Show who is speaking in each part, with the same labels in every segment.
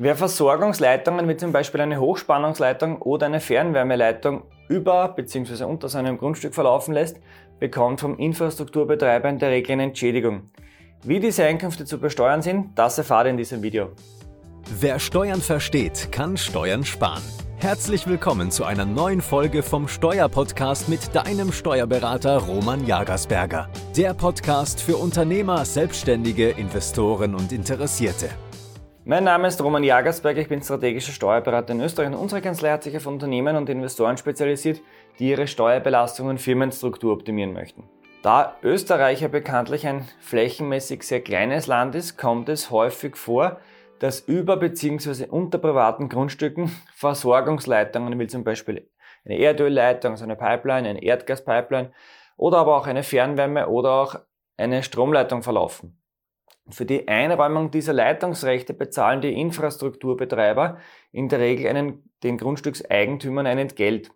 Speaker 1: Wer Versorgungsleitungen wie zum Beispiel eine Hochspannungsleitung oder eine Fernwärmeleitung über bzw. unter seinem Grundstück verlaufen lässt, bekommt vom Infrastrukturbetreiber in der Regel eine Entschädigung. Wie diese Einkünfte zu besteuern sind, das erfahrt ihr in diesem Video.
Speaker 2: Wer Steuern versteht, kann Steuern sparen. Herzlich willkommen zu einer neuen Folge vom Steuerpodcast mit deinem Steuerberater Roman Jagersberger. Der Podcast für Unternehmer, Selbstständige, Investoren und Interessierte.
Speaker 1: Mein Name ist Roman Jagersberger, ich bin strategischer Steuerberater in Österreich und unsere Kanzlei hat sich auf Unternehmen und Investoren spezialisiert, die ihre Steuerbelastung und Firmenstruktur optimieren möchten. Da Österreich ja bekanntlich ein flächenmäßig sehr kleines Land ist, kommt es häufig vor, dass über bzw. unter privaten Grundstücken Versorgungsleitungen, wie zum Beispiel eine Erdölleitung, also eine Pipeline, eine Erdgaspipeline oder aber auch eine Fernwärme oder auch eine Stromleitung verlaufen. Für die Einräumung dieser Leitungsrechte bezahlen die Infrastrukturbetreiber in der Regel einen, den Grundstückseigentümern ein Entgelt.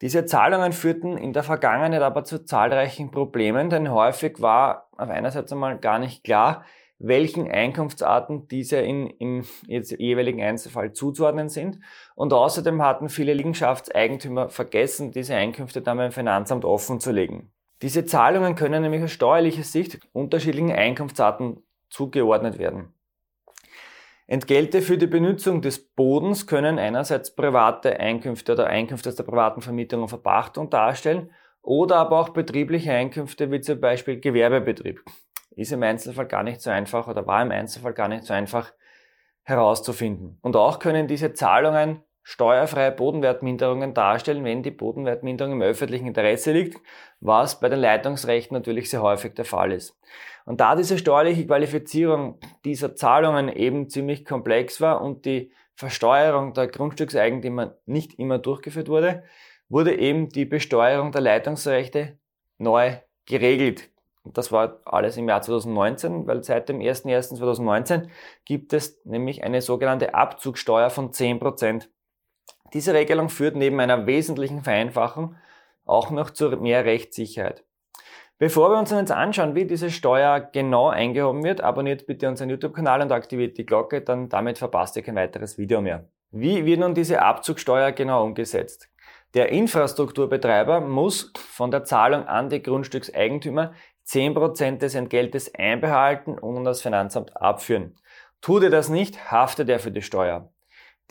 Speaker 1: Diese Zahlungen führten in der Vergangenheit aber zu zahlreichen Problemen, denn häufig war auf einer Seite einmal gar nicht klar, welchen Einkunftsarten diese in, im jeweiligen Einzelfall zuzuordnen sind. Und außerdem hatten viele Liegenschaftseigentümer vergessen, diese Einkünfte dann beim Finanzamt offen zu legen. Diese Zahlungen können nämlich aus steuerlicher Sicht unterschiedlichen Einkunftsarten zugeordnet werden. Entgelte für die Benutzung des Bodens können einerseits private Einkünfte oder Einkünfte aus der privaten Vermietung und Verpachtung darstellen oder aber auch betriebliche Einkünfte wie zum Beispiel Gewerbebetrieb. Ist im Einzelfall gar nicht so einfach oder war im Einzelfall gar nicht so einfach herauszufinden. Und auch können diese Zahlungen steuerfreie Bodenwertminderungen darstellen, wenn die Bodenwertminderung im öffentlichen Interesse liegt, was bei den Leitungsrechten natürlich sehr häufig der Fall ist. Und da diese steuerliche Qualifizierung dieser Zahlungen eben ziemlich komplex war und die Versteuerung der Grundstückseigentümer nicht immer durchgeführt wurde, wurde eben die Besteuerung der Leitungsrechte neu geregelt. Und das war alles im Jahr 2019, weil seit dem 01.01.2019 gibt es nämlich eine sogenannte Abzugssteuer von 10%. Diese Regelung führt neben einer wesentlichen Vereinfachung auch noch zu mehr Rechtssicherheit. Bevor wir uns jetzt anschauen, wie diese Steuer genau eingehoben wird, abonniert bitte unseren YouTube-Kanal und aktiviert die Glocke, dann damit verpasst ihr kein weiteres Video mehr. Wie wird nun diese Abzugssteuer genau umgesetzt? Der Infrastrukturbetreiber muss von der Zahlung an die Grundstückseigentümer 10% des Entgeltes einbehalten und an das Finanzamt abführen. Tut er das nicht, haftet er für die Steuer.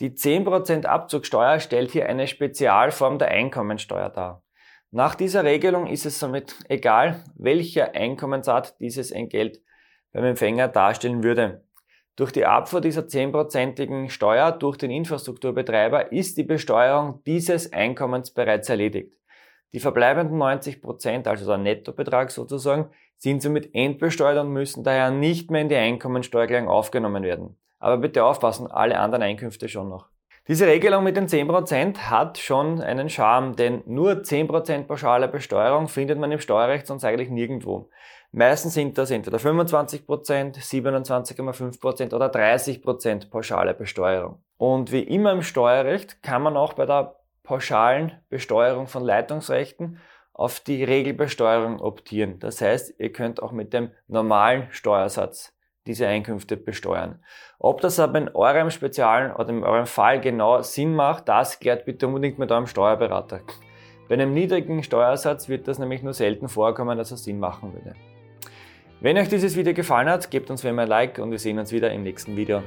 Speaker 1: Die 10% Abzugsteuer stellt hier eine Spezialform der Einkommensteuer dar. Nach dieser Regelung ist es somit egal, welcher Einkommensart dieses Entgelt beim Empfänger darstellen würde. Durch die Abfuhr dieser 10%igen Steuer durch den Infrastrukturbetreiber ist die Besteuerung dieses Einkommens bereits erledigt. Die verbleibenden 90%, also der Nettobetrag sozusagen, sind somit entbesteuert und müssen daher nicht mehr in die Einkommensteuererklärung aufgenommen werden. Aber bitte aufpassen, alle anderen Einkünfte schon noch. Diese Regelung mit den 10% hat schon einen Charme, denn nur 10% pauschale Besteuerung findet man im Steuerrecht sonst eigentlich nirgendwo. Meistens sind das entweder 25%, 27,5% oder 30% pauschale Besteuerung. Und wie immer im Steuerrecht kann man auch bei der pauschalen Besteuerung von Leitungsrechten auf die Regelbesteuerung optieren. Das heißt, ihr könnt auch mit dem normalen Steuersatz diese Einkünfte besteuern. Ob das aber in eurem speziellen oder in eurem Fall genau Sinn macht, das klärt bitte unbedingt mit eurem Steuerberater. Bei einem niedrigen Steuersatz wird das nämlich nur selten vorkommen, dass es Sinn machen würde. Wenn euch dieses Video gefallen hat, gebt uns wie immer ein Like und wir sehen uns wieder im nächsten Video.